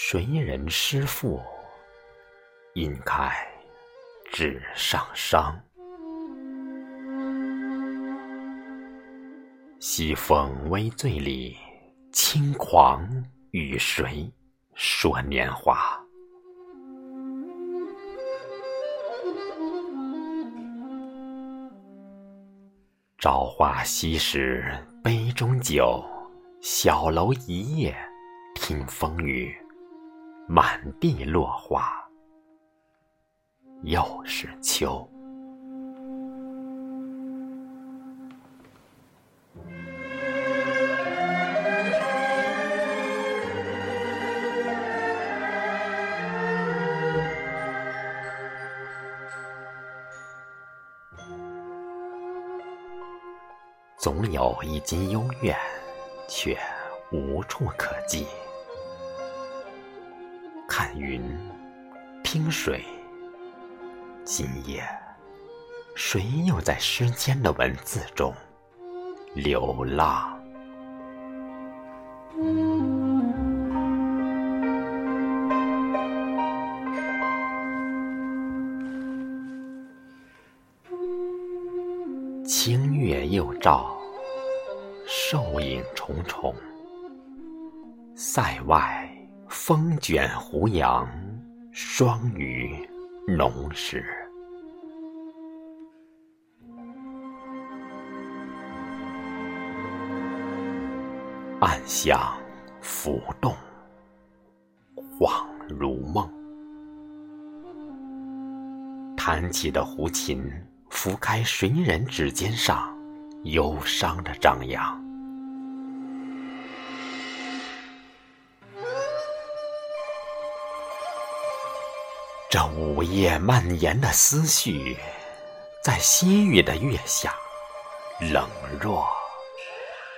谁人诗赋，印开纸上霜。西风微醉里，轻狂与谁说年华？朝花夕拾杯中酒，小楼一夜听风雨，满地落花又是秋。总有一襟幽怨，却无处可寄。看云，听水，今夜，谁又在诗间的文字中流浪？清月又照，瘦影重重。塞外风卷胡杨，霜雨浓时。暗香浮动，恍如梦。弹起的胡琴。拂开谁人指尖上忧伤的张扬？这午夜蔓延的思绪，在西域的月下，冷若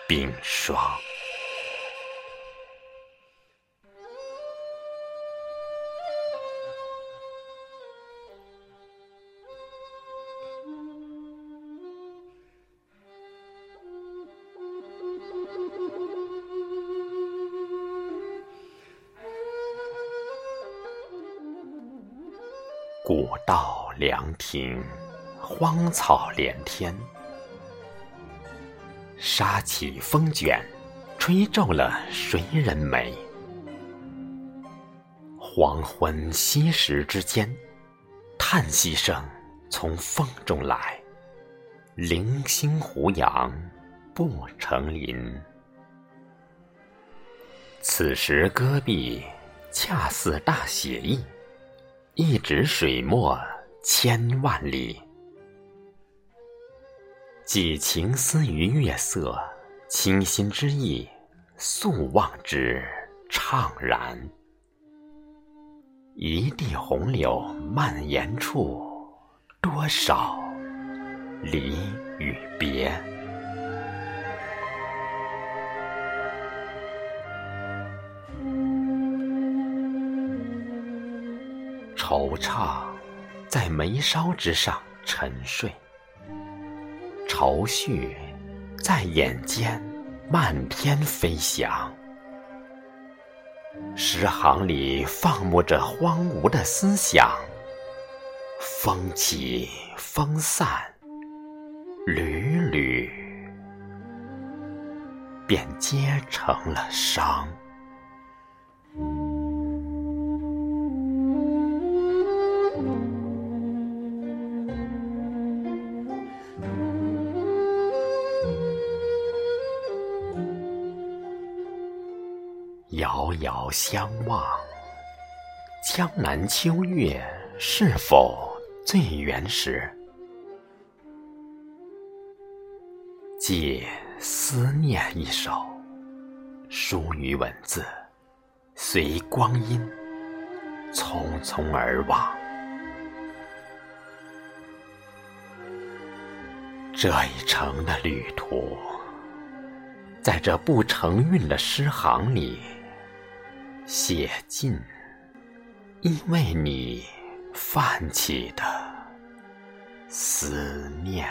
冰霜。古道凉亭，荒草连天，沙起风卷，吹皱了谁人眉？黄昏西时之间，叹息声从风中来，零星胡杨不成林。此时戈壁恰似大写意。一指水墨千万里，寄情思于月色，倾心之意素望之怅然。一地红柳蔓延处，多少离与别。惆怅在眉梢之上沉睡，愁绪在眼间漫天飞翔。诗行里放牧着荒芜的思想，风起风散，缕缕便结成了伤。遥遥相望，江南秋月是否最原始？借思念一首，书于文字，随光阴匆匆而往。这一程的旅途，在这不成韵的诗行里。写尽，因为你泛起的思念。